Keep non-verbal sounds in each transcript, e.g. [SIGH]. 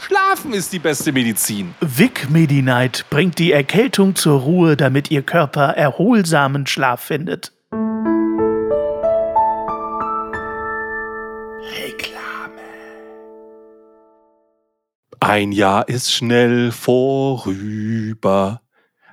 Schlafen ist die beste Medizin. Vic Medi-Night bringt die Erkältung zur Ruhe, damit Ihr Körper erholsamen Schlaf findet. Reklame. Ein Jahr ist schnell vorüber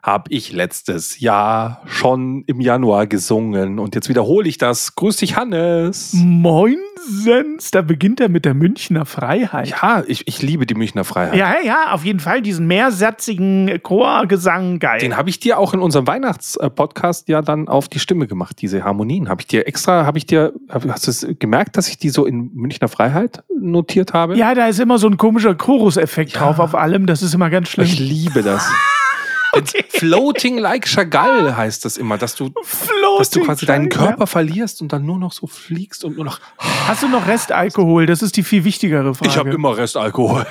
habe ich letztes Jahr schon im Januar gesungen. Und jetzt wiederhole ich das. Grüß dich, Hannes. Moinsens, da beginnt er mit der Münchner Freiheit. Ja, ich, ich liebe die Münchner Freiheit. Ja, ja, auf jeden Fall diesen mehrsatzigen Chorgesang, geil. Den habe ich dir auch in unserem Weihnachtspodcast ja dann auf die Stimme gemacht, diese Harmonien. Habe ich dir extra, habe ich dir, hast du es gemerkt, dass ich die so in Münchner Freiheit notiert habe? Ja, da ist immer so ein komischer Choruseffekt ja. drauf auf allem. Das ist immer ganz schlimm. Ich liebe das. [LAUGHS] Okay. Floating like Chagall [LAUGHS] heißt das immer, dass du, dass du quasi deinen Körper verlierst und dann nur noch so fliegst und nur noch. Hast du noch Restalkohol? Das ist die viel wichtigere Frage. Ich habe immer Restalkohol.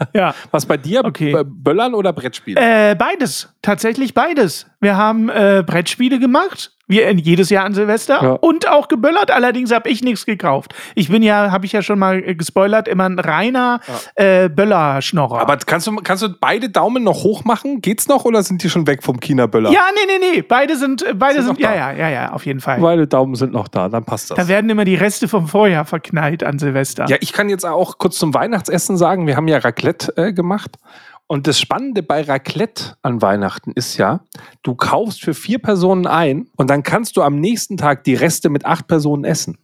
[LAUGHS] Ja. Was bei dir? Okay. Böllern oder Brettspiele? Äh, beides. Tatsächlich beides. Wir haben äh, Brettspiele gemacht wie jedes Jahr an Silvester. Ja. Und auch geböllert. Allerdings habe ich nichts gekauft. Ich bin ja, habe ich ja schon mal gespoilert, immer ein reiner ja. äh, Böllerschnorrer. Aber kannst du, kannst du beide Daumen noch hoch machen? Geht's noch oder sind die schon weg vom China-Böller? Ja, nee, nee, nee. Beide sind, äh, beide sind, sind ja, ja, ja, ja, auf jeden Fall. Beide Daumen sind noch da, dann passt das. Da werden immer die Reste vom Vorjahr verknallt an Silvester. Ja, ich kann jetzt auch kurz zum Weihnachtsessen sagen, wir haben ja Raclette äh, gemacht. Und das Spannende bei Raclette an Weihnachten ist ja, du kaufst für vier Personen ein und dann kannst du am nächsten Tag die Reste mit acht Personen essen.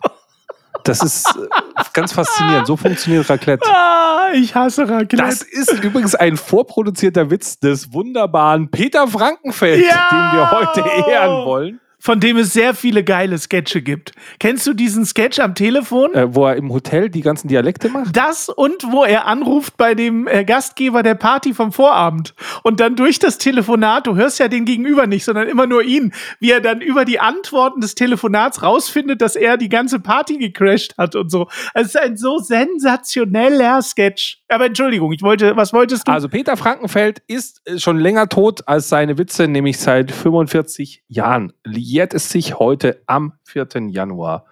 Das ist äh, ganz faszinierend. So funktioniert Raclette. Ah, ich hasse Raclette. Das ist übrigens ein vorproduzierter Witz des wunderbaren Peter Frankenfeld, ja! den wir heute ehren wollen von dem es sehr viele geile Sketche gibt. Kennst du diesen Sketch am Telefon? Äh, wo er im Hotel die ganzen Dialekte macht? Das und wo er anruft bei dem äh, Gastgeber der Party vom Vorabend. Und dann durch das Telefonat, du hörst ja den Gegenüber nicht, sondern immer nur ihn, wie er dann über die Antworten des Telefonats rausfindet, dass er die ganze Party gecrashed hat und so. Es ist ein so sensationeller Sketch. Aber Entschuldigung, ich wollte, was wolltest du? Also Peter Frankenfeld ist äh, schon länger tot als seine Witze, nämlich seit 45 Jahren jährt es sich heute am 4. Januar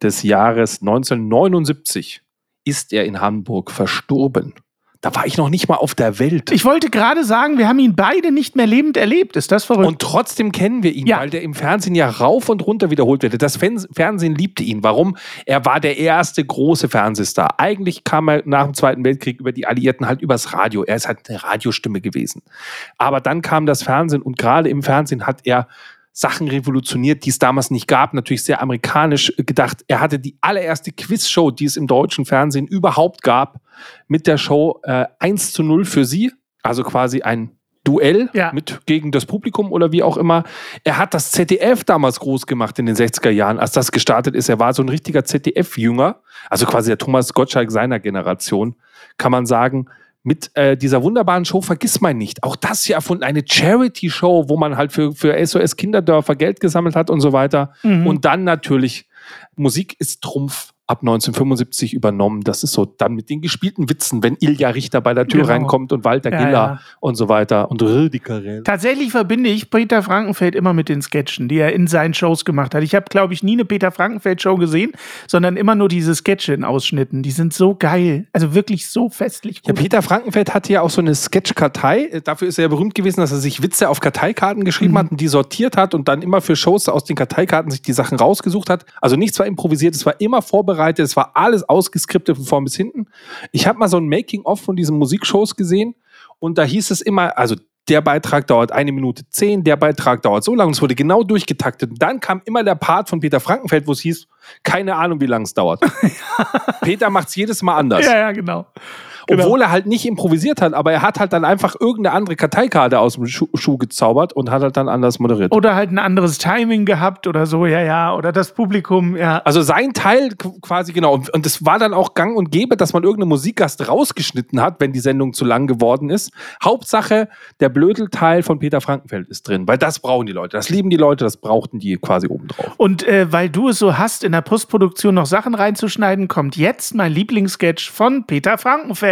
des Jahres 1979 ist er in Hamburg verstorben. Da war ich noch nicht mal auf der Welt. Ich wollte gerade sagen, wir haben ihn beide nicht mehr lebend erlebt. Ist das verrückt? Und trotzdem kennen wir ihn, ja. weil der im Fernsehen ja rauf und runter wiederholt wird. Das Fernsehen liebte ihn. Warum? Er war der erste große Fernsehstar. Eigentlich kam er nach dem Zweiten Weltkrieg über die Alliierten halt übers Radio. Er ist halt eine Radiostimme gewesen. Aber dann kam das Fernsehen und gerade im Fernsehen hat er Sachen revolutioniert, die es damals nicht gab. Natürlich sehr amerikanisch gedacht. Er hatte die allererste Quizshow, die es im deutschen Fernsehen überhaupt gab, mit der Show äh, 1 zu 0 für sie. Also quasi ein Duell ja. mit gegen das Publikum oder wie auch immer. Er hat das ZDF damals groß gemacht in den 60er Jahren, als das gestartet ist. Er war so ein richtiger ZDF-Jünger, also quasi der Thomas Gottschalk seiner Generation, kann man sagen mit äh, dieser wunderbaren Show Vergiss mein nicht. Auch das hier erfunden, eine Charity-Show, wo man halt für, für SOS Kinderdörfer Geld gesammelt hat und so weiter. Mhm. Und dann natürlich, Musik ist Trumpf ab 1975 übernommen. Das ist so dann mit den gespielten Witzen, wenn Ilja Richter bei der Tür genau. reinkommt und Walter ja, Giller ja. und so weiter und Rüdiger. Tatsächlich verbinde ich Peter Frankenfeld immer mit den Sketchen, die er in seinen Shows gemacht hat. Ich habe, glaube ich, nie eine Peter Frankenfeld-Show gesehen, sondern immer nur diese Sketche in Ausschnitten. Die sind so geil. Also wirklich so festlich gut. Ja, Peter Frankenfeld hatte ja auch so eine Sketch-Kartei. Dafür ist er ja berühmt gewesen, dass er sich Witze auf Karteikarten geschrieben mhm. hat und die sortiert hat und dann immer für Shows aus den Karteikarten sich die Sachen rausgesucht hat. Also nichts war improvisiert, es war immer vorbereitet vorbereitet. Es war alles ausgeskriptet von vorn bis hinten. Ich habe mal so ein Making-of von diesen Musikshows gesehen und da hieß es immer, also der Beitrag dauert eine Minute zehn, der Beitrag dauert so lange und es wurde genau durchgetaktet. Und dann kam immer der Part von Peter Frankenfeld, wo es hieß, keine Ahnung, wie lange es dauert. [LAUGHS] Peter macht es jedes Mal anders. Ja, ja, genau. Genau. Obwohl er halt nicht improvisiert hat, aber er hat halt dann einfach irgendeine andere Karteikarte aus dem Schuh, Schuh gezaubert und hat halt dann anders moderiert. Oder halt ein anderes Timing gehabt oder so, ja, ja. Oder das Publikum, ja. Also sein Teil quasi, genau. Und es war dann auch gang und gäbe, dass man irgendeine Musikgast rausgeschnitten hat, wenn die Sendung zu lang geworden ist. Hauptsache, der Blödelteil von Peter Frankenfeld ist drin, weil das brauchen die Leute. Das lieben die Leute, das brauchten die quasi obendrauf. Und äh, weil du es so hast, in der Postproduktion noch Sachen reinzuschneiden, kommt jetzt mein Lieblingssketch von Peter Frankenfeld.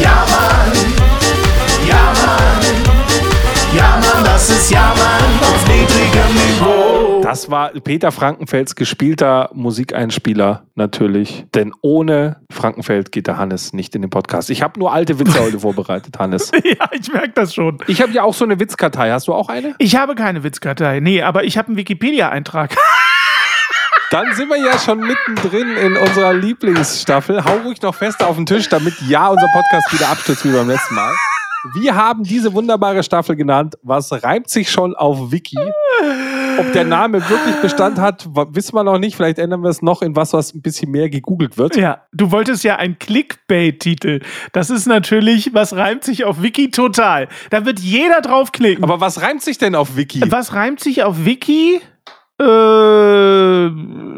Ja Mann, ja Mann, ja Mann, das ist Ja Mann auf niedrigem Niveau. Das war Peter Frankenfelds gespielter Musikeinspieler natürlich. Denn ohne Frankenfeld geht der Hannes nicht in den Podcast. Ich habe nur alte Witze heute [LAUGHS] vorbereitet, Hannes. [LAUGHS] ja, ich merke das schon. Ich habe ja auch so eine Witzkartei. Hast du auch eine? Ich habe keine Witzkartei. Nee, aber ich habe einen Wikipedia-Eintrag. [LAUGHS] Dann sind wir ja schon mittendrin in unserer Lieblingsstaffel. Hau ruhig noch fester auf den Tisch, damit ja unser Podcast wieder abstürzt wie beim letzten Mal. Wir haben diese wunderbare Staffel genannt. Was reimt sich schon auf Wiki? Ob der Name wirklich Bestand hat, wissen wir noch nicht. Vielleicht ändern wir es noch in was, was ein bisschen mehr gegoogelt wird. Ja, du wolltest ja ein Clickbait-Titel. Das ist natürlich, was reimt sich auf Wiki total. Da wird jeder draufklicken. Aber was reimt sich denn auf Wiki? Was reimt sich auf Wiki? Äh,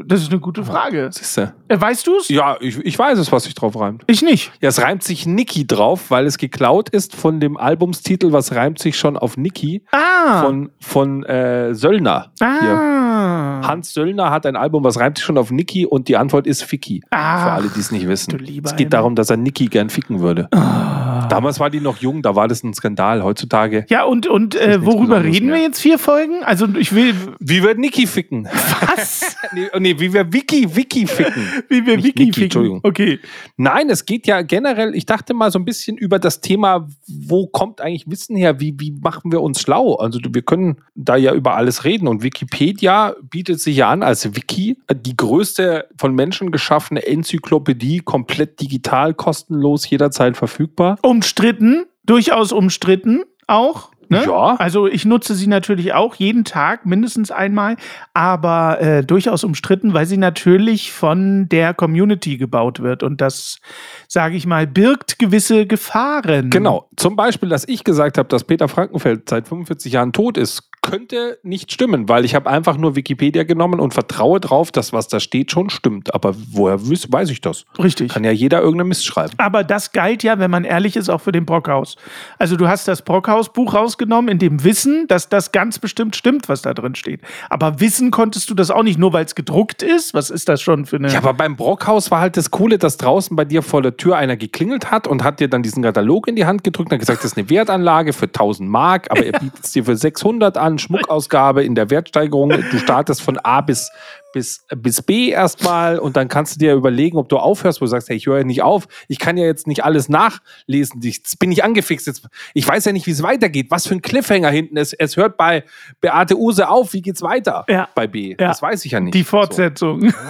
das ist eine gute Frage. Siehste. Äh, weißt du es? Ja, ich, ich weiß es, was sich drauf reimt. Ich nicht. Ja, es reimt sich Niki drauf, weil es geklaut ist von dem Albumstitel, was reimt sich schon auf Niki. Ah. Von, von äh, Söllner. Ah. Hier. Hans Söllner hat ein Album, was reimt sich schon auf Niki und die Antwort ist Ficky. Ah. Für alle, die es nicht wissen. Es geht darum, dass er Niki gern ficken würde. Ah. Damals war die noch jung, da war das ein Skandal. Heutzutage. Ja, und, und äh, worüber reden wir jetzt vier Folgen? Also ich will. Wie wird Niki ficken? Was? [LAUGHS] nee, nee, wie wir Wiki, Wiki ficken. [LAUGHS] Wie wir Wiki Niki, ficken. Entschuldigung. Okay. Nein, es geht ja generell, ich dachte mal so ein bisschen über das Thema, wo kommt eigentlich Wissen her? Wie, wie machen wir uns schlau? Also wir können da ja über alles reden und Wikipedia bietet sich ja an als Wiki, die größte von Menschen geschaffene Enzyklopädie, komplett digital, kostenlos, jederzeit verfügbar. Umstritten, durchaus umstritten auch. Ne? Ja. Also ich nutze sie natürlich auch jeden Tag mindestens einmal, aber äh, durchaus umstritten, weil sie natürlich von der Community gebaut wird und das, sage ich mal, birgt gewisse Gefahren. Genau. Zum Beispiel, dass ich gesagt habe, dass Peter Frankenfeld seit 45 Jahren tot ist, könnte nicht stimmen, weil ich habe einfach nur Wikipedia genommen und vertraue drauf, dass was da steht schon stimmt. Aber woher weiß, ich das? Richtig. Kann ja jeder irgendeine Mist schreiben. Aber das galt ja, wenn man ehrlich ist, auch für den Brockhaus. Also du hast das Brockhaus-Buch rausgenommen, in dem Wissen, dass das ganz bestimmt stimmt, was da drin steht. Aber wissen konntest du das auch nicht, nur weil es gedruckt ist. Was ist das schon für eine... Ja, aber beim Brockhaus war halt das Coole, dass draußen bei dir vor der Tür einer geklingelt hat und hat dir dann diesen Katalog in die Hand gedrückt und hat gesagt, das ist eine Wertanlage für 1000 Mark, aber er [LAUGHS] bietet es dir für 600 an, Schmuckausgabe in der Wertsteigerung. Du startest von A bis, bis, bis B erstmal und dann kannst du dir überlegen, ob du aufhörst, wo du sagst, hey, ich höre ja nicht auf, ich kann ja jetzt nicht alles nachlesen, jetzt bin ich angefixt, jetzt, ich weiß ja nicht, wie es weitergeht, was für ein Cliffhanger hinten ist. Es hört bei Beate Use auf, wie geht's weiter Ja. bei B? Ja. Das weiß ich ja nicht. die Fortsetzung. [LAUGHS]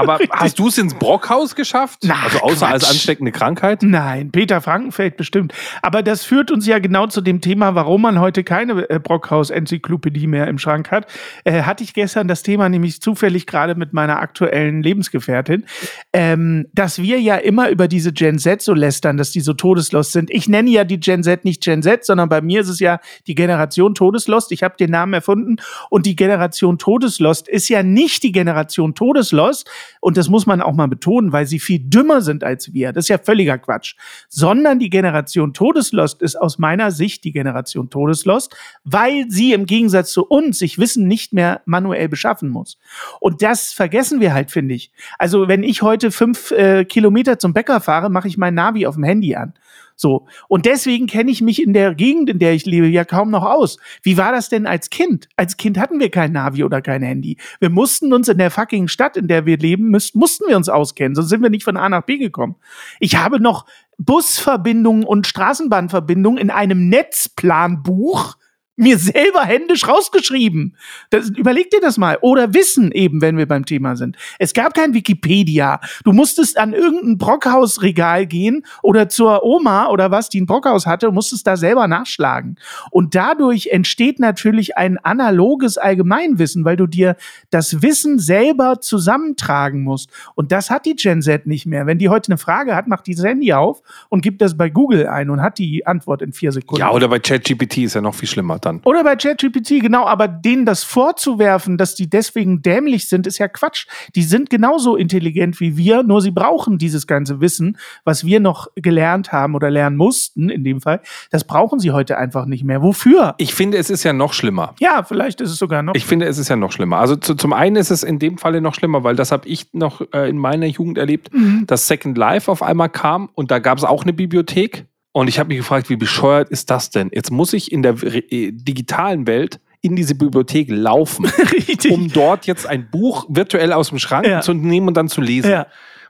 Aber hast du es ins Brockhaus geschafft? Na, also außer als Quatsch. ansteckende Krankheit? Nein, Peter Frankenfeld bestimmt. Aber das führt uns ja genau zu dem Thema, warum man heute keine äh, Brockhaus-Enzyklopädie mehr im Schrank hat. Äh, hatte ich gestern das Thema nämlich zufällig gerade mit meiner aktuellen Lebensgefährtin, ähm, dass wir ja immer über diese Gen Z so lästern, dass die so todeslost sind. Ich nenne ja die Gen Z nicht Gen Z, sondern bei mir ist es ja die Generation Todeslost. Ich habe den Namen erfunden und die Generation Todeslost ist ja nicht die Generation Todeslost, und das muss man auch mal betonen, weil sie viel dümmer sind als wir. Das ist ja völliger Quatsch. Sondern die Generation Todeslost ist aus meiner Sicht die Generation Todeslost, weil sie im Gegensatz zu uns sich Wissen nicht mehr manuell beschaffen muss. Und das vergessen wir halt, finde ich. Also wenn ich heute fünf äh, Kilometer zum Bäcker fahre, mache ich mein Navi auf dem Handy an. So. Und deswegen kenne ich mich in der Gegend, in der ich lebe, ja kaum noch aus. Wie war das denn als Kind? Als Kind hatten wir kein Navi oder kein Handy. Wir mussten uns in der fucking Stadt, in der wir leben, müssten, mussten wir uns auskennen, sonst sind wir nicht von A nach B gekommen. Ich habe noch Busverbindungen und Straßenbahnverbindungen in einem Netzplanbuch mir selber händisch rausgeschrieben. Das, überleg dir das mal. Oder Wissen eben, wenn wir beim Thema sind. Es gab kein Wikipedia. Du musstest an irgendein Brockhausregal gehen oder zur Oma oder was, die ein Brockhaus hatte, musstest da selber nachschlagen. Und dadurch entsteht natürlich ein analoges Allgemeinwissen, weil du dir das Wissen selber zusammentragen musst. Und das hat die Gen Z nicht mehr. Wenn die heute eine Frage hat, macht die das Handy auf und gibt das bei Google ein und hat die Antwort in vier Sekunden. Ja, oder bei ChatGPT ist ja noch viel schlimmer dann. Oder bei ChatGPT, genau, aber denen das vorzuwerfen, dass die deswegen dämlich sind, ist ja Quatsch. Die sind genauso intelligent wie wir, nur sie brauchen dieses ganze Wissen, was wir noch gelernt haben oder lernen mussten, in dem Fall. Das brauchen sie heute einfach nicht mehr. Wofür? Ich finde, es ist ja noch schlimmer. Ja, vielleicht ist es sogar noch. Ich finde, es ist ja noch schlimmer. Also zu, zum einen ist es in dem Falle noch schlimmer, weil das habe ich noch äh, in meiner Jugend erlebt, Mhm. dass Second Life auf einmal kam und da gab es auch eine Bibliothek. Und ich habe mich gefragt, wie bescheuert ist das denn? Jetzt muss ich in der äh, digitalen Welt in diese Bibliothek laufen, [LAUGHS] um dort jetzt ein Buch virtuell aus dem Schrank Ja. zu nehmen und dann zu lesen. ja.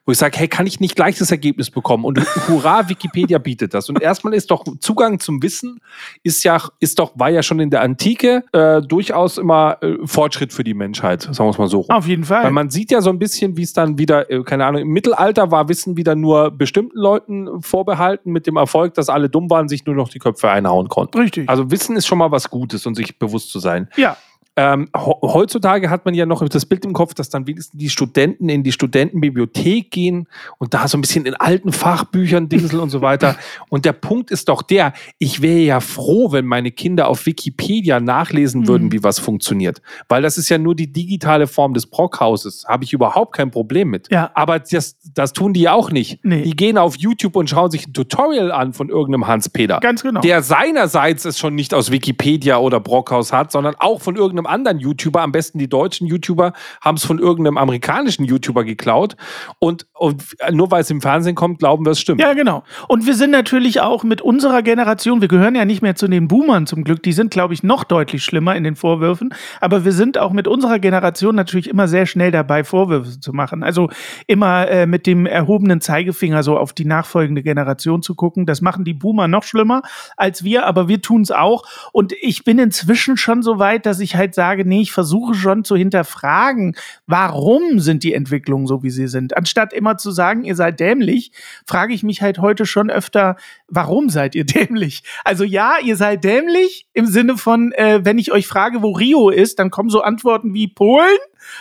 Wo ich sage, hey, kann ich nicht gleich das Ergebnis bekommen? Und hurra, Wikipedia bietet das. Und erstmal ist doch Zugang zum Wissen ist ja, ist doch, war ja schon in der Antike äh, durchaus immer äh, Fortschritt für die Menschheit, sagen wir es mal so rum. Auf jeden Fall. Weil man sieht ja so ein bisschen, wie es dann wieder, äh, keine Ahnung, im Mittelalter war Wissen wieder nur bestimmten Leuten vorbehalten, mit dem Erfolg, dass alle dumm waren, sich nur noch die Köpfe einhauen konnten. Richtig. Also Wissen ist schon mal was Gutes und sich bewusst zu sein. ja. Ähm, heutzutage hat man ja noch das Bild im Kopf, dass dann wenigstens die Studenten in die Studentenbibliothek gehen und da so ein bisschen in alten Fachbüchern dingseln und so weiter. [LAUGHS] Und der Punkt ist doch der, ich wäre ja froh, wenn meine Kinder auf Wikipedia nachlesen würden, Mhm. wie was funktioniert. Weil das ist ja nur die digitale Form des Brockhauses. Habe ich überhaupt kein Problem mit. Ja. Aber das, das tun die auch nicht. Nee. Die gehen auf YouTube und schauen sich ein Tutorial an von irgendeinem Hans-Peter Ganz genau. der seinerseits es schon nicht aus Wikipedia oder Brockhaus hat, sondern auch von irgendeinem anderen YouTuber, am besten die deutschen YouTuber, haben es von irgendeinem amerikanischen YouTuber geklaut. Und, und nur weil es im Fernsehen kommt, glauben wir, es stimmt. Ja, genau. Und wir sind natürlich auch mit unserer Generation, wir gehören ja nicht mehr zu den Boomern zum Glück, die sind, glaube ich, noch deutlich schlimmer in den Vorwürfen, aber wir sind auch mit unserer Generation natürlich immer sehr schnell dabei, Vorwürfe zu machen. Also immer äh, mit dem erhobenen Zeigefinger so auf die nachfolgende Generation zu gucken. Das machen die Boomer noch schlimmer als wir, aber wir tun es auch. Und ich bin inzwischen schon so weit, dass ich halt sage, nee, ich versuche schon zu hinterfragen, warum sind die Entwicklungen so, wie sie sind. Anstatt immer zu sagen, ihr seid dämlich, frage ich mich halt heute schon öfter, warum seid ihr [LAUGHS] dämlich? Also ja, ihr seid dämlich im Sinne von, äh, wenn ich euch frage, wo Rio ist, dann kommen so Antworten wie Polen.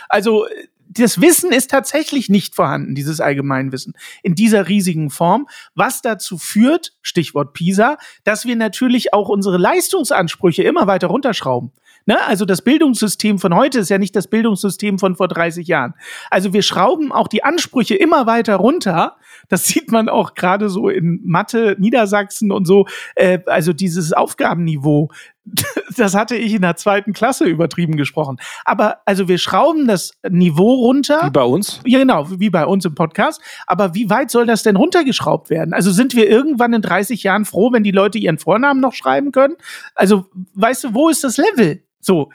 Also das Wissen ist tatsächlich nicht vorhanden, dieses Allgemeinwissen, in dieser riesigen Form, was dazu führt, Stichwort PISA, dass wir natürlich auch unsere Leistungsansprüche immer weiter runterschrauben. Ne? Also das Bildungssystem von heute ist ja nicht das Bildungssystem von vor 30 Jahren. Also wir schrauben auch die Ansprüche immer weiter runter. Das [LAUGHS] sieht man auch gerade so in Mathe, Niedersachsen und so. Äh, also dieses Aufgabenniveau, [LAUGHS] das hatte ich in der zweiten Klasse übertrieben gesprochen. Aber also wir schrauben das Niveau runter. Wie bei uns. Ja, genau, wie bei uns im Podcast. Aber wie weit soll das denn runtergeschraubt werden? Also sind wir irgendwann in 30 Jahren froh, wenn die Leute ihren Vornamen noch schreiben können? Also, weißt du, wo ist das Level? So.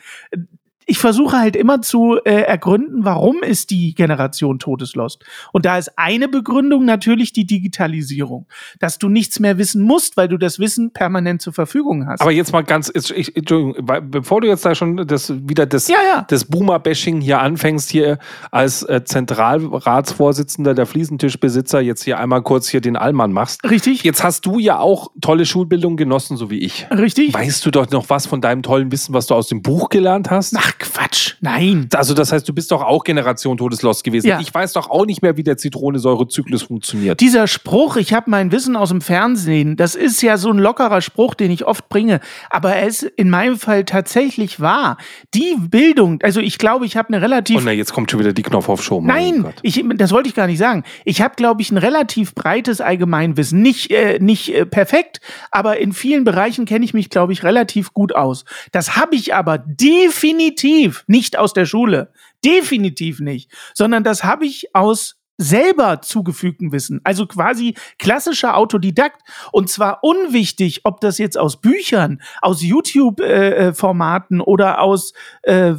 Ich versuche halt immer zu äh, ergründen, warum ist die Generation Todeslost. Und da ist eine Begründung natürlich die Digitalisierung. Dass du nichts mehr wissen musst, weil du das Wissen permanent zur Verfügung hast. Aber jetzt mal ganz, ich, Entschuldigung, weil, bevor du jetzt da schon das, wieder das, Ja, ja. das Boomer-Bashing hier anfängst, hier als äh, Zentralratsvorsitzender der Fliesentischbesitzer jetzt hier einmal kurz hier den Allmann machst. Richtig? Jetzt hast du ja auch tolle Schulbildung genossen, so wie ich. Richtig? Weißt du doch noch was von deinem tollen Wissen, was du aus dem Buch gelernt hast? Ach, Quatsch. Nein. Also das heißt, du bist doch auch Generation Todeslost gewesen. Ja. Ich weiß doch auch nicht mehr, wie der Zitronensäurezyklus funktioniert. Dieser Spruch, ich habe mein Wissen aus dem Fernsehen, das ist ja so ein lockerer Spruch, den ich oft bringe, aber er ist in meinem Fall tatsächlich wahr. Die Bildung, also ich glaube, ich habe eine relativ Und na, jetzt kommt schon wieder die Knopf auf Show. Nein, ich, das wollte ich gar nicht sagen. Ich habe, glaube ich, ein relativ breites Allgemeinwissen. Nicht, äh, nicht äh, perfekt, aber in vielen Bereichen kenne ich mich, glaube ich, relativ gut aus. Das habe ich aber definitiv nicht aus der Schule. Definitiv nicht. Sondern das habe ich aus selber zugefügten Wissen, also quasi klassischer Autodidakt. Und zwar unwichtig, ob das jetzt aus Büchern, aus YouTube-Formaten äh, oder aus, äh,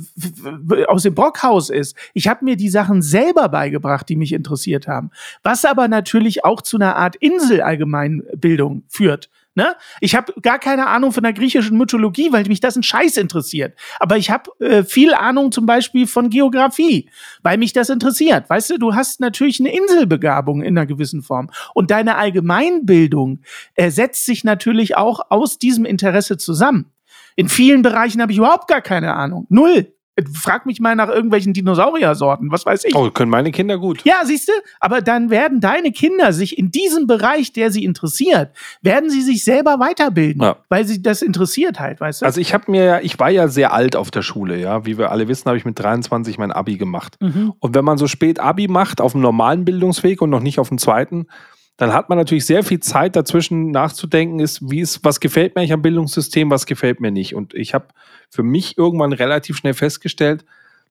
aus dem Brockhaus ist. Ich habe mir die Sachen selber beigebracht, die mich interessiert haben. Was aber natürlich auch zu einer Art Insel-Allgemeinbildung führt. Ne? Ich habe gar keine Ahnung von der griechischen Mythologie, weil mich das ein Scheiß interessiert. Aber ich habe äh, viel Ahnung zum Beispiel von Geografie, weil mich das interessiert. Weißt du, du hast natürlich eine Inselbegabung in einer gewissen Form. Und deine Allgemeinbildung äh, setzt sich natürlich auch aus diesem Interesse zusammen. In vielen Bereichen habe ich überhaupt gar keine Ahnung. Null. Frag mich mal nach irgendwelchen Dinosauriersorten, was weiß ich. Oh, können meine Kinder gut. Ja, siehst du, aber dann werden deine Kinder sich in diesem Bereich, der sie interessiert, werden sie sich selber weiterbilden, ja. weil sie das interessiert halt, weißt du? Also ich habe mir ja, ich war ja sehr alt auf der Schule, ja, wie wir alle wissen, habe ich mit 23 mein Abi gemacht. Mhm. Und wenn man so spät Abi macht auf dem normalen Bildungsweg und noch nicht auf dem zweiten, dann hat man natürlich sehr viel Zeit dazwischen nachzudenken, ist, wie ist, was gefällt mir eigentlich am Bildungssystem, was gefällt mir nicht. Und ich habe für mich irgendwann relativ schnell festgestellt,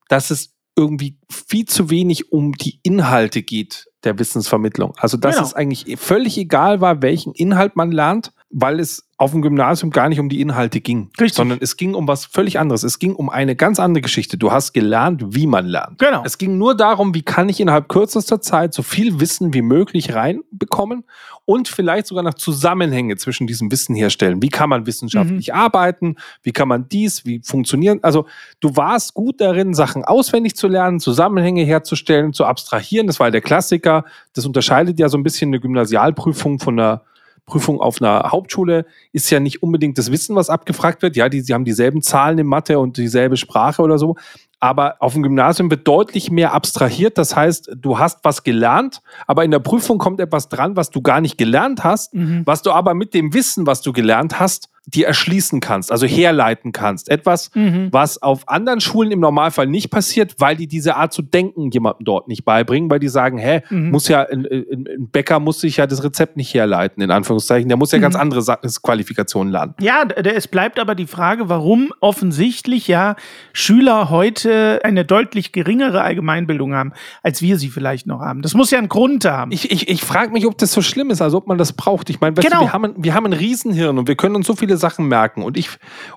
dass es irgendwie viel zu wenig um die Inhalte geht der Wissensvermittlung. Also dass genau. es eigentlich völlig egal war, welchen Inhalt man lernt, weil es auf dem Gymnasium gar nicht um die Inhalte ging, Richtig. sondern es ging um was völlig anderes. Es ging um eine ganz andere Geschichte. Du hast gelernt, wie man lernt. Genau. Es ging nur darum, wie kann ich innerhalb kürzester Zeit so viel Wissen wie möglich reinbekommen und vielleicht sogar noch Zusammenhänge zwischen diesem Wissen herstellen. Wie kann man wissenschaftlich mhm. arbeiten? Wie kann man dies? Wie funktionieren? Also du warst gut darin, Sachen auswendig zu lernen, Zusammenhänge herzustellen, zu abstrahieren. Das war der Klassiker. Das unterscheidet ja so ein bisschen eine Gymnasialprüfung von einer Prüfung auf einer Hauptschule ist ja nicht unbedingt das Wissen, was abgefragt wird. Ja, die, sie haben dieselben Zahlen in Mathe und dieselbe Sprache oder so. Aber auf dem Gymnasium wird deutlich mehr abstrahiert. Das heißt, du hast was gelernt, aber in der Prüfung kommt etwas dran, was du gar nicht gelernt hast, mhm. was du aber mit dem Wissen, was du gelernt hast, dir erschließen kannst, also herleiten kannst. Etwas, mhm. was auf anderen Schulen im Normalfall nicht passiert, weil die diese Art zu denken jemandem dort nicht beibringen, weil die sagen, hä, mhm. muss ja, ein, ein, Bäcker muss sich ja das Rezept nicht herleiten, in Anführungszeichen. Der muss ja mhm. ganz andere Qualifikationen lernen. Ja, es bleibt aber die Frage, warum offensichtlich ja Schüler heute eine deutlich geringere Allgemeinbildung haben, als wir sie vielleicht noch haben. Das muss ja einen Grund haben. Ich, ich, ich frage mich, ob das so schlimm ist, also ob man das braucht. Ich meine, genau. wir, haben, wir haben ein Riesenhirn und wir können uns so viele viele Sachen merken. Und ich,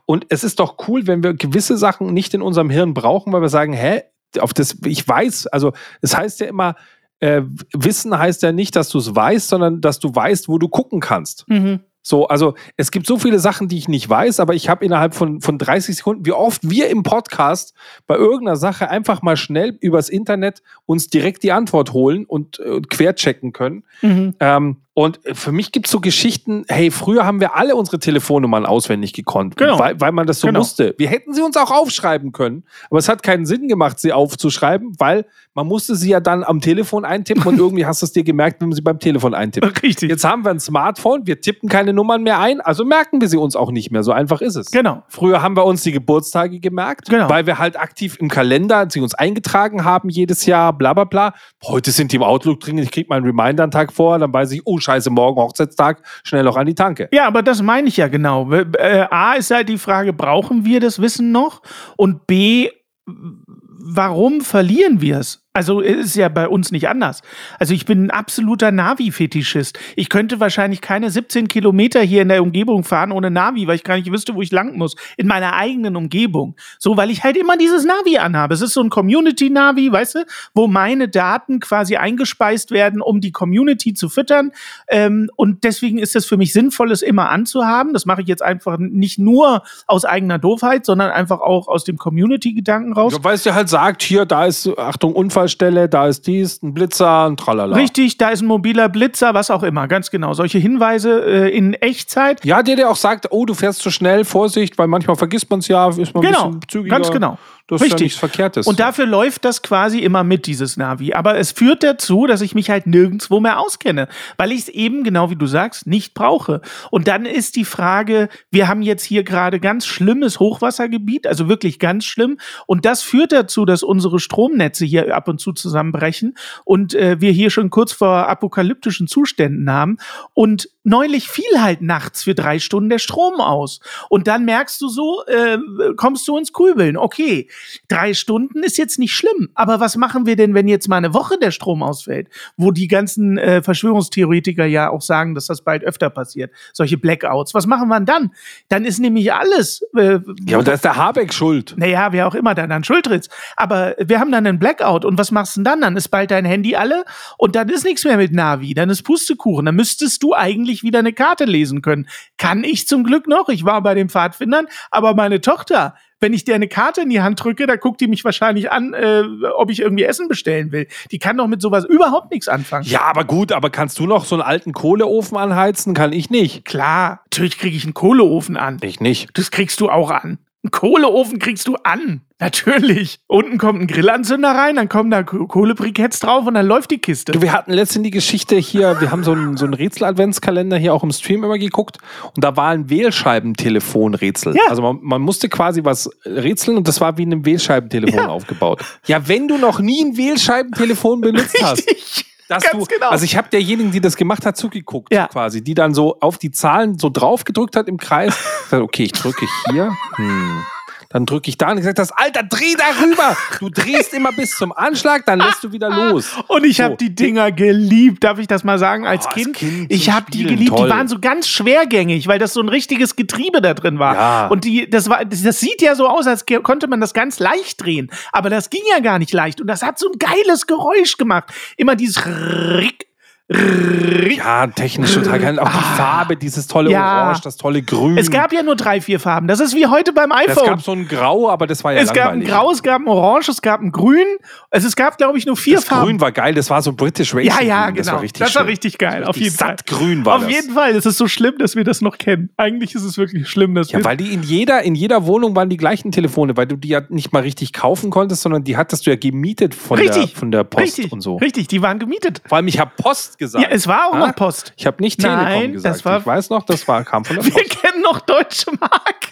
und es ist doch cool, wenn wir gewisse Sachen nicht in unserem Hirn brauchen, weil wir sagen, hä, auf das, ich weiß, also es heißt ja immer, äh, Wissen heißt ja nicht, dass du es weißt, sondern dass du weißt, wo du gucken kannst. Mhm. So, also es gibt so viele Sachen, die ich nicht weiß, aber ich habe innerhalb von, von 30 Sekunden, wie oft wir im Podcast bei irgendeiner Sache einfach mal schnell übers Internet uns direkt die Antwort holen und, und äh, querchecken können. Mhm. Ähm, und für mich gibt es so Geschichten, hey, früher haben wir alle unsere Telefonnummern auswendig gekonnt, genau. weil, weil man das so genau. musste. Wir hätten sie uns auch aufschreiben können, aber es hat keinen Sinn gemacht, sie aufzuschreiben, weil man musste sie ja dann am Telefon eintippen und [LAUGHS] irgendwie hast du es dir gemerkt, wenn man sie beim Telefon eintippt. Richtig. Jetzt haben wir ein Smartphone, wir tippen keine Nummern mehr ein, also merken wir sie uns auch nicht mehr. So einfach ist es. Genau. Früher haben wir uns die Geburtstage gemerkt, genau. weil wir halt aktiv im Kalender sie uns eingetragen haben jedes Jahr, bla bla bla. Heute sind die im Outlook drin, ich kriege meinen Reminder einen Tag vor, dann weiß ich, oh scheiße, morgen Hochzeitstag, schnell noch an die Tanke. Ja, aber das meine ich ja genau. Äh, A ist halt die Frage, brauchen wir das Wissen noch? Und B, warum verlieren wir es? Also ist ja bei uns nicht anders. Also ich bin ein absoluter Navi-Fetischist. Ich könnte wahrscheinlich keine 17 Kilometer hier in der Umgebung fahren ohne Navi, weil ich gar nicht wüsste, wo ich lang muss. In meiner eigenen Umgebung. So, weil ich halt immer dieses Navi anhabe. Es ist so ein Community-Navi, weißt du, wo meine Daten quasi eingespeist werden, um die Community zu füttern. Ähm, und deswegen ist es für mich sinnvoll, es immer anzuhaben. Das mache ich jetzt einfach nicht nur aus eigener Doofheit, sondern einfach auch aus dem Community-Gedanken raus. Ja, weil es dir halt sagt, hier, da ist, Achtung, Unfall Unfallstelle, da ist dies, ein Blitzer, ein Tralala. Richtig, da ist ein mobiler Blitzer, was auch immer, ganz genau. Solche Hinweise äh, in Echtzeit. Ja, der, der auch sagt, oh, du fährst zu schnell, Vorsicht, weil manchmal vergisst man es ja, ist man genau, ein bisschen zügiger. Ganz genau. Das Richtig. ist ja nichts Verkehrtes. Und dafür läuft das quasi immer mit, dieses Navi. Aber es führt dazu, dass ich mich halt nirgendwo mehr auskenne, weil ich es eben, genau wie du sagst, nicht brauche. Und dann ist die Frage, wir haben jetzt hier gerade ganz schlimmes Hochwassergebiet, also wirklich ganz schlimm. Und das führt dazu, dass unsere Stromnetze hier ab und zu zusammenbrechen und äh, wir hier schon kurz vor apokalyptischen Zuständen haben. Und neulich fiel halt nachts für drei Stunden der Strom aus. Und dann merkst du so, äh, kommst du ins Grübeln. Okay, Drei Stunden ist jetzt nicht schlimm. Aber was machen wir denn, wenn jetzt mal eine Woche der Strom ausfällt? Wo die ganzen äh, Verschwörungstheoretiker ja auch sagen, dass das bald öfter passiert. Solche Blackouts. Was machen wir denn dann? Dann ist nämlich alles. Äh, Ja, und da ist der Habeck schuld. naja, wer auch immer dann an Schuld tritt. Aber wir haben dann einen Blackout und was machst du denn dann? Dann ist bald dein Handy alle und dann ist nichts mehr mit Navi, dann ist Pustekuchen. Dann müsstest du eigentlich wieder eine Karte lesen können. Kann ich zum Glück noch. Ich war bei den Pfadfindern, aber meine Tochter, wenn ich dir eine Karte in die Hand drücke, da guckt die mich wahrscheinlich an, äh, ob ich irgendwie Essen bestellen will. Die kann doch mit sowas überhaupt nichts anfangen. Ja, aber gut, aber kannst du noch so einen alten Kohleofen anheizen? Kann ich nicht. Klar, natürlich kriege ich einen Kohleofen an. Ich nicht. Das kriegst du auch an. Einen Kohleofen kriegst du an. Natürlich. Unten kommt ein Grillanzünder rein, dann kommen da Ko- Kohlebriketts drauf und dann läuft die Kiste. Du, wir hatten letztens die Geschichte hier, wir haben so einen, so einen Rätsel-Adventskalender hier auch im Stream immer geguckt und da war ein Wählscheibentelefon-Rätsel. Ja. Also man, man musste quasi was rätseln und das war wie ein Wählscheibentelefon Ja. aufgebaut. Ja, wenn du noch nie ein Wählscheibentelefon benutzt [LAUGHS] hast, Richtig. Dass Ganz du, genau. also ich habe derjenigen, die das gemacht hat, zugeguckt Ja. quasi, die dann so auf die Zahlen so drauf gedrückt hat im Kreis. [LAUGHS] Okay, ich drücke hier, hm. Dann drücke ich da und gesagt hast, Alter, dreh da rüber. Du drehst immer bis zum Anschlag, dann lässt du wieder los. Und ich So. habe die Dinger geliebt, darf ich das mal sagen, als Oh, als kind? Kind Ich habe die geliebt, toll. die waren so ganz schwergängig, weil das so ein richtiges Getriebe da drin war. Ja. Und die, das war, das, sieht ja so aus, als konnte man das ganz leicht drehen. Aber das ging ja gar nicht leicht. Und das hat so ein geiles Geräusch gemacht. Immer dieses Rick. Ja, technisch total geil. Auch die Farbe, dieses tolle Ah. Ja. Orange, das tolle Grün. Es gab ja nur drei, vier Farben. Das ist wie heute beim es iPhone. gab so ein Grau, aber das war ja es gab ein langweilig. Grau, es gab ein Orange, es gab ein Grün. Also es gab, glaube ich, nur vier das Farben. Grün war geil, das war so British Racing. Ja, ja, genau. Das war richtig das war richtig geil, auf jeden Fall. sattgrün war Auf das. jeden Fall. Es ist so schlimm, dass wir das noch kennen. Eigentlich ist es wirklich schlimm, dass Ja, wir. weil die in jeder, in jeder Wohnung waren die gleichen Telefone, weil du die ja nicht mal richtig kaufen konntest, sondern die hattest du ja gemietet von, der, richtig, von der Post richtig, und so. Richtig, die waren gemietet. Vor allem, ich habe Post gesagt. Ja, es war auch Ha? noch Post. Ich habe nicht Telekom Nein, gesagt. das war- ich weiß noch, das war, kam von der [LAUGHS] Wir Post. kennen noch Deutsche Mark.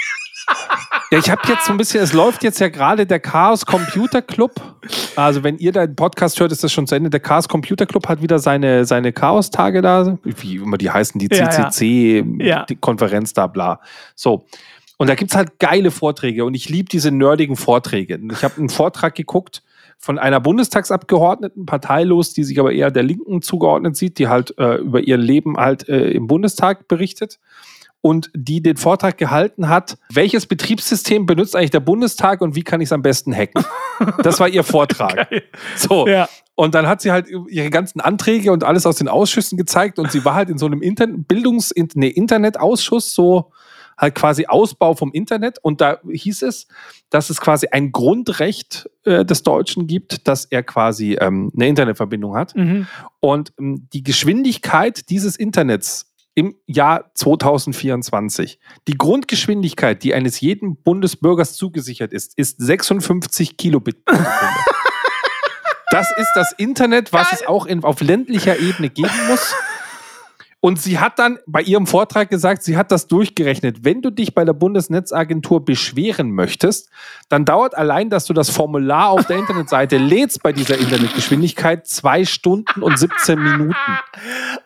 Ja, ich habe jetzt so ein bisschen, es läuft jetzt ja gerade der Chaos Computer Club. Also, wenn ihr deinen Podcast hört, ist das schon zu Ende. Der Chaos Computer Club hat wieder seine, seine Chaos-Tage da, wie immer die heißen, die Ja, ja. Ja. da, bla. So. Und da gibt's halt geile Vorträge und ich liebe diese nerdigen Vorträge. Ich habe einen Vortrag geguckt von einer Bundestagsabgeordneten, parteilos, die sich aber eher der Linken zugeordnet sieht, die halt äh, über ihr Leben halt äh, im Bundestag berichtet und die den Vortrag gehalten hat, welches Betriebssystem benutzt eigentlich der Bundestag und wie kann ich es am besten hacken? [LAUGHS] Das war ihr Vortrag. So. Ja. Und dann hat sie halt ihre ganzen Anträge und alles aus den Ausschüssen gezeigt und sie war halt in so einem Inter Bildungs nee, Internetausschuss, so halt quasi Ausbau vom Internet. Und da hieß es, dass es quasi ein Grundrecht äh, des Deutschen gibt, dass er quasi ähm, eine Internetverbindung hat. Mhm. Und ähm, die Geschwindigkeit dieses Internets im Jahr 2024, die Grundgeschwindigkeit, die eines jeden Bundesbürgers zugesichert ist, ist 56 Kilobit pro Sekunde. [LAUGHS] Das ist das Internet, was es auch in, auf ländlicher Ebene geben muss. Und sie hat dann bei ihrem Vortrag gesagt, sie hat das durchgerechnet. Wenn du dich bei der Bundesnetzagentur beschweren möchtest, dann dauert allein, dass du das Formular auf der Internetseite [LAUGHS] lädst bei dieser Internetgeschwindigkeit zwei Stunden und 17 Minuten.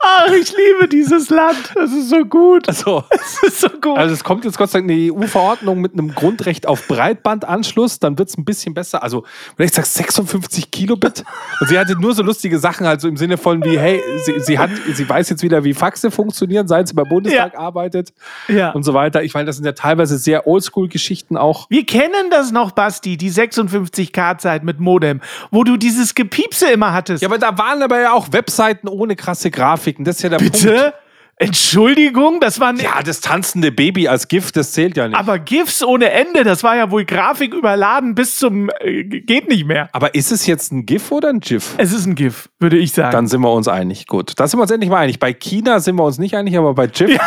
Ach, ich liebe dieses Land. Das ist so gut. Also, Das ist so gut. also es kommt jetzt Gott sei Dank eine EU-Verordnung mit einem Grundrecht auf Breitbandanschluss, dann wird es ein bisschen besser. Also, wenn ich sage 56 Kilobit und sie hatte nur so lustige Sachen, halt so im Sinne von wie, hey, sie, sie hat, sie weiß jetzt wieder, wie Faxe funktionieren, seit sie beim Bundestag arbeitet ja. und so weiter. Ich meine, das sind ja teilweise sehr Oldschool-Geschichten auch. Wir kennen das noch, Basti, die 56K-Zeit mit Modem, wo du dieses Gepiepse immer hattest. Ja, aber da waren aber ja auch Webseiten ohne krasse Grafiken. Das ist ja der Punkt. Entschuldigung, das waren Ja, das tanzende Baby als Gift, das zählt ja nicht. aber GIFs ohne Ende. Das war ja wohl Grafik überladen bis zum äh, geht nicht mehr. aber ist es jetzt ein GIF oder ein GIF? Es ist ein GIF, würde ich sagen. Dann sind wir uns einig. Gut, da sind wir uns endlich mal einig. Bei China sind wir uns nicht einig, aber bei GIF.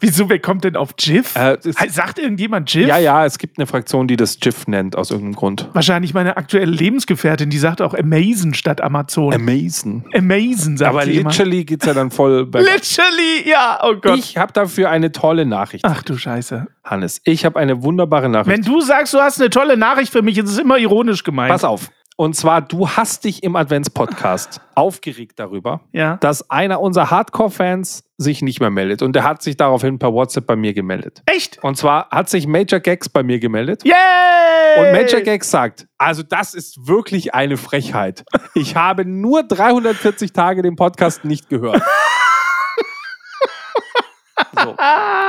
Wieso, wer kommt denn auf GIF? Äh, es- Sagt irgendjemand GIF? Ja, ja, es gibt eine Fraktion, die das GIF nennt, aus irgendeinem Grund. Wahrscheinlich meine aktuelle Lebensgefährtin, die sagt auch Amazon statt Amazon. Amazing. Amazon, sagt Aber literally geht's ja dann voll bei. Literally, ja, oh Gott. Ich habe dafür eine tolle Nachricht, Ach du Scheiße. Hannes. Ich habe eine wunderbare Nachricht. Wenn du sagst, du hast eine tolle Nachricht für mich, ist es immer ironisch gemeint. Pass auf. Und zwar, du hast dich im Advents-Podcast aufgeregt darüber, Ja. dass einer unserer Hardcore-Fans sich nicht mehr meldet. Und der hat sich daraufhin per WhatsApp bei mir gemeldet. Echt? Und zwar hat sich Major Gags bei mir gemeldet. Yay! Und Major Gags sagt, also das ist wirklich eine Frechheit. Ich habe nur 340 Tage den Podcast nicht gehört. [LAUGHS] So,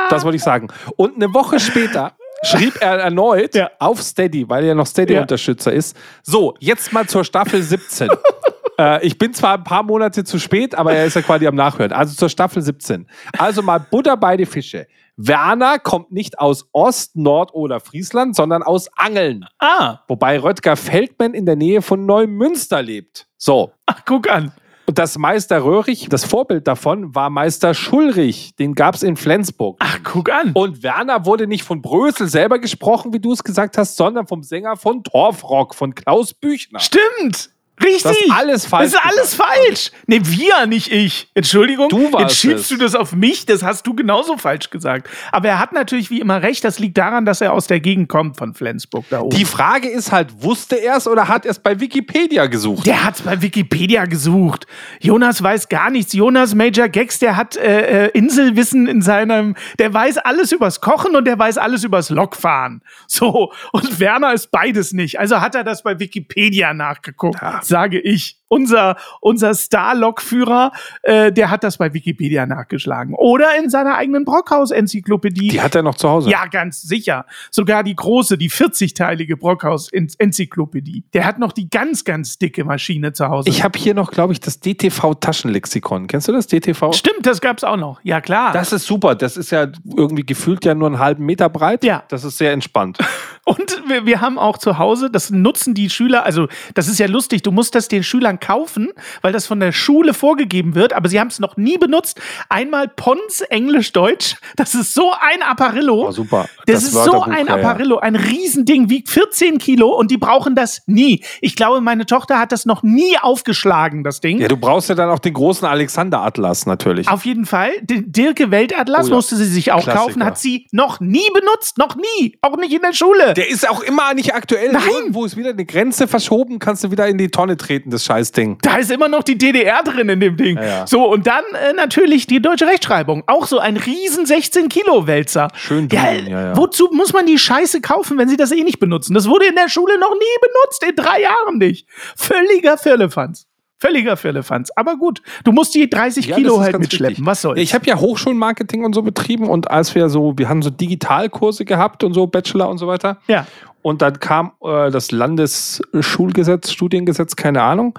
das wollte ich sagen. Und eine Woche später schrieb er erneut Ja. auf Steady, weil er noch Steady-Unterstützer ist. So, jetzt mal zur Staffel 17. [LAUGHS] äh, ich bin zwar ein paar Monate zu spät, aber er ist ja quasi am Nachhören. Also zur Staffel 17. Also mal Butter bei die Fische. Werner kommt nicht aus Ost-, Nord- oder Friesland, sondern aus Angeln. Ah, Wobei Röttger Feldmann in der Nähe von Neumünster lebt. So. ach, guck an. Und das Meister Röhrig, das Vorbild davon, war Meister Schulrich. Den gab es in Flensburg. Ach, guck an. Und Werner wurde nicht von Brösel selber gesprochen, wie du es gesagt hast, sondern vom Sänger von Torfrock, von Klaus Büchner. Stimmt. Richtig. Das ist alles falsch Das ist alles falsch. Nee, wir, nicht ich. Entschuldigung. Du warst Jetzt schiebst es. du das auf mich. Das hast du genauso falsch gesagt. Aber er hat natürlich wie immer recht. Das liegt daran, dass er aus der Gegend kommt von Flensburg da oben. Die Frage ist halt, wusste er es oder hat er es bei Wikipedia gesucht? Der hat's bei Wikipedia gesucht. Jonas weiß gar nichts. Jonas Major Gags, der hat äh, äh, Inselwissen in seinem, der weiß alles übers Kochen und der weiß alles übers Lokfahren. So. Und Werner ist beides nicht. Also hat er das bei Wikipedia nachgeguckt, sage ich. Unser, unser Star-Lokführer, äh, der hat das bei Wikipedia nachgeschlagen. Oder in seiner eigenen Brockhaus-Enzyklopädie. Die hat er noch zu Hause. Ja, ganz sicher. Sogar die große, die 40-teilige Brockhaus-Enzyklopädie. Der hat noch die ganz, ganz dicke Maschine zu Hause. Ich habe hier noch, glaube ich, das DTV-Taschenlexikon. Kennst du das, DTV? Stimmt, das gab's auch noch. Ja, klar. Das ist super. Das ist ja irgendwie gefühlt ja nur einen halben Meter breit. Ja. Das ist sehr entspannt. [LAUGHS] Und wir, wir haben auch zu Hause, das nutzen die Schüler, also das ist ja lustig, du musst das den Schülern kaufen, weil das von der Schule vorgegeben wird, aber sie haben es noch nie benutzt. Einmal Pons Englisch-Deutsch, das ist so ein Apparillo. Oh, super. Das, Das ist so ein ja. Apparillo, ein Riesending, wiegt 14 Kilo und die brauchen das nie. Ich glaube, meine Tochter hat das noch nie aufgeschlagen, das Ding. Ja, du brauchst ja dann auch den großen Alexander-Atlas natürlich. Auf jeden Fall. Den Dirke Weltatlas Oh ja. musste sie sich auch Klassiker. kaufen, hat sie noch nie benutzt, noch nie, auch nicht in der Schule. Der ist auch immer nicht aktuell. Nein. Irgendwo ist wieder eine Grenze verschoben, kannst du wieder in die Tonne treten, das Scheißding. Da ist immer noch die DDR drin in dem Ding. Ja, ja. So, und dann äh, natürlich die deutsche Rechtschreibung. Auch so ein riesen 16-Kilo-Wälzer. Schön dünn, ja. Wozu muss man die Scheiße kaufen, wenn sie das eh nicht benutzen? Das wurde in der Schule noch nie benutzt, in drei Jahren nicht. Völliger Firlefanz. Völliger Firlefanz. Aber gut, du musst die 30 Ja, Kilo halt mitschleppen. wichtig. Was soll's? Ich habe ja Hochschulmarketing und so betrieben und als wir so, wir haben so Digitalkurse gehabt und so, Bachelor und so weiter. ja. Und dann kam äh, das Landesschulgesetz, Studiengesetz, keine Ahnung.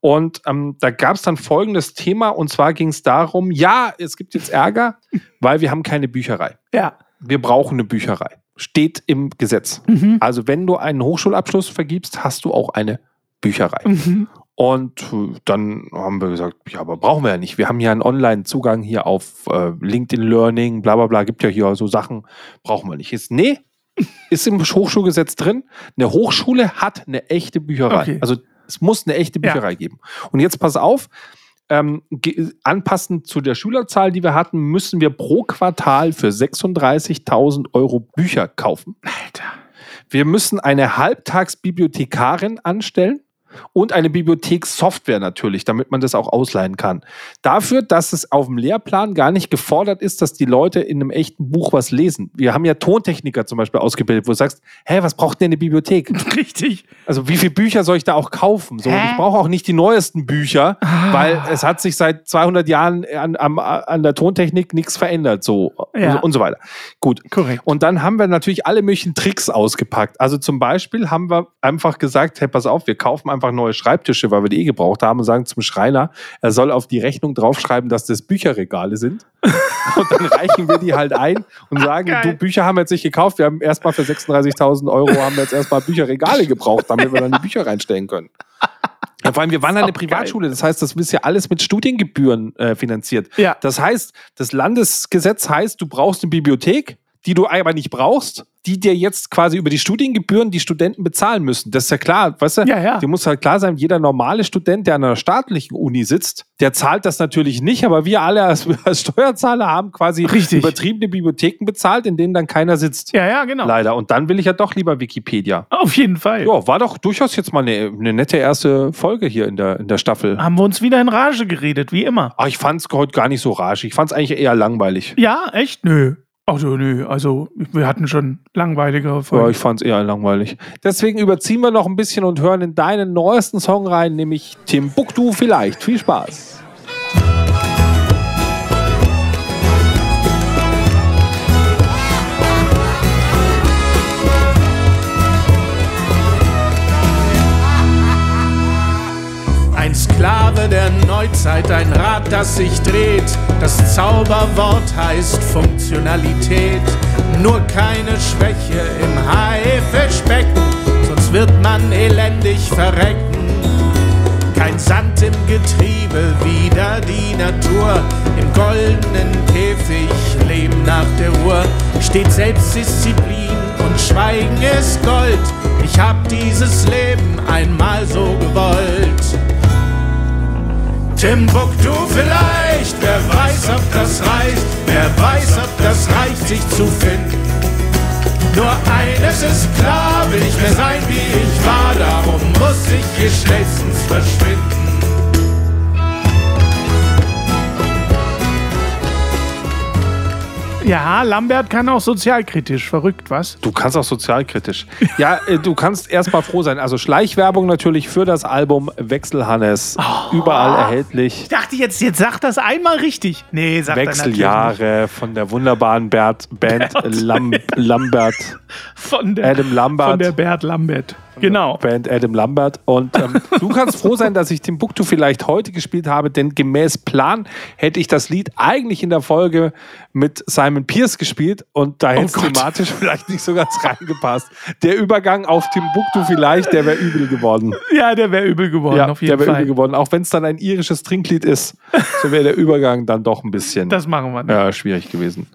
Und ähm, da gab es dann folgendes Thema und zwar ging es darum, ja, es gibt jetzt Ärger, [LAUGHS] weil wir haben keine Bücherei. Ja. Wir brauchen eine Bücherei. Steht im Gesetz. Mhm. Also wenn du einen Hochschulabschluss vergibst, hast du auch eine Bücherei. Mhm. Und äh, dann haben wir gesagt, ja, aber brauchen wir ja nicht. Wir haben ja einen Online-Zugang hier auf äh, LinkedIn Learning, bla bla bla, gibt ja hier so Sachen, brauchen wir nicht. Ist, nee, ist im Hochschulgesetz drin. Eine Hochschule hat eine echte Bücherei. Okay. Also es muss eine echte Ja. Bücherei geben. Und jetzt pass auf, ähm, anpassend zu der Schülerzahl, die wir hatten, müssen wir pro Quartal für 36.000 Euro Bücher kaufen. Alter. Wir müssen eine Halbtagsbibliothekarin anstellen und eine Bibliothekssoftware natürlich, damit man das auch ausleihen kann. Dafür, dass es auf dem Lehrplan gar nicht gefordert ist, dass die Leute in einem echten Buch was lesen. Wir haben ja Tontechniker zum Beispiel ausgebildet, wo du sagst, hä, was braucht denn eine Bibliothek? [LAUGHS] Richtig. Also wie viele Bücher soll ich da auch kaufen? So, und ich brauche auch nicht die neuesten Bücher, Ah. weil es hat sich seit 200 Jahren an, am- an der Tontechnik nichts verändert, so Ja. und so weiter. Gut. Korrekt. Und dann haben wir natürlich alle möglichen Tricks ausgepackt. Also zum Beispiel haben wir einfach gesagt, hey, pass auf, wir kaufen einfach neue Schreibtische, weil wir die eh gebraucht haben und sagen zum Schreiner, er soll auf die Rechnung draufschreiben, dass das Bücherregale sind. [LAUGHS] und dann reichen wir die halt ein und sagen, geil. du, Bücher haben wir jetzt nicht gekauft, wir haben erstmal für 36.000 Euro haben wir jetzt erstmal Bücherregale gebraucht, damit wir dann die Bücher reinstellen können. Ja, vor allem, wir waren eine auch geil. Privatschule, das heißt, das ist ja alles mit Studiengebühren äh, finanziert. Ja. Das heißt, das Landesgesetz heißt, du brauchst eine Bibliothek, die du aber nicht brauchst, die dir jetzt quasi über die Studiengebühren die Studenten bezahlen müssen. Das ist ja klar, weißt du? Ja, ja. Dir muss halt klar sein, jeder normale Student, der an einer staatlichen Uni sitzt, der zahlt das natürlich nicht, aber wir alle als, [LAUGHS] als Steuerzahler haben quasi Richtig. übertriebene Bibliotheken bezahlt, in denen dann keiner sitzt. Ja, ja, genau. Leider. Und dann will ich ja doch lieber Wikipedia. Auf jeden Fall. Ja, war doch durchaus jetzt mal eine, eine nette erste Folge hier in der, in der Staffel. Haben wir uns wieder in Rage geredet, wie immer. Aber ich fand es heute gar nicht so rasch. Ich fand es eigentlich eher langweilig. Ja, echt? Nö. Also, nö. Also, wir hatten schon langweiligere Ja, Folgen. ich fand es eher langweilig. Deswegen überziehen wir noch ein bisschen und hören in deinen neuesten Song rein, nämlich Timbuktu vielleicht. Viel Spaß. Ein Sklave der Neuzeit, ein Rad, das sich dreht. Das Zauberwort heißt Funktionalität. Nur keine Schwäche im Haifischbecken, sonst wird man elendig verrecken. Kein Sand im Getriebe, wieder die Natur. Im goldenen Käfig leben nach der Uhr. Steht Selbstdisziplin und Schweigen ist Gold. Ich hab dieses Leben einmal so gewollt. Timbuktu vielleicht, wer weiß, ob das reicht, wer weiß, ob das reicht, sich zu finden. Nur eines ist klar, will ich mehr sein, wie ich war, darum muss ich hier schnellstens verschwinden. Ja, Lambert kann auch sozialkritisch. Verrückt, was? Du kannst auch sozialkritisch. Ja, äh, du kannst erstmal froh sein. Also Schleichwerbung natürlich für das Album Wechselhannes. Überall erhältlich. Ich dachte jetzt, jetzt sag das einmal richtig. Nee, sag das natürlich nicht. Wechseljahre von der wunderbaren Bert, Band Lam, Lambert. Von der, Adam Lambert. Von der Bert Lambert. Genau. Band Adam Lambert. Und ähm, [LAUGHS] du kannst froh sein, dass ich Timbuktu vielleicht heute gespielt habe, denn gemäß Plan hätte ich das Lied eigentlich in der Folge mit Simon Pierce gespielt und da hätte es Oh thematisch [LAUGHS] vielleicht nicht so ganz reingepasst. Der Übergang auf Timbuktu vielleicht, der wäre übel geworden. Ja, der wäre übel geworden, Ja, auf der jeden wäre Fall. übel geworden. Auch wenn es dann ein irisches Trinklied ist, [LAUGHS] so wäre der Übergang dann doch ein bisschen Das machen wir nicht. ja, schwierig gewesen.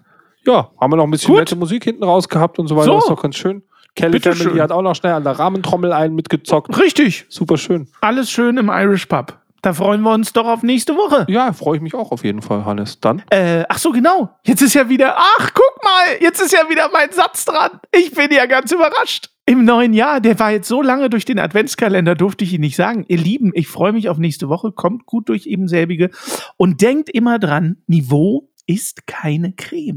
Ja, haben wir noch ein bisschen Gut. nette Musik hinten raus gehabt und so weiter. So. Das ist doch ganz schön. Kelly Bitte Family schön. hat auch noch schnell an der Rahmentrommel einen mitgezockt. Richtig. Super schön. Alles schön im Irish Pub. Da freuen wir uns doch auf nächste Woche. Ja, freue ich mich auch auf jeden Fall, Hannes. Dann. Äh, ach so, genau. Jetzt ist ja wieder, ach, guck mal, jetzt ist ja wieder mein Satz dran. Ich bin ja ganz überrascht. Im neuen Jahr, der war jetzt so lange durch den Adventskalender, durfte ich ihn nicht sagen. Ihr Lieben, ich freue mich auf nächste Woche. Kommt gut durch eben selbige. Und denkt immer dran, Niveau ist keine Creme.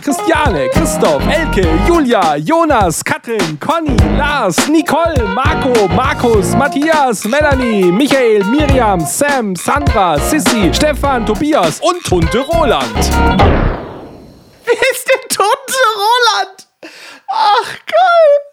Christiane, Christoph, Elke, Julia, Jonas, Katrin, Conny, Lars, Nicole, Marco, Markus, Matthias, Melanie, Michael, Miriam, Sam, Sandra, Sissy, Stefan, Tobias und Tunte Roland. Wer ist denn Tunte Roland? Ach, geil.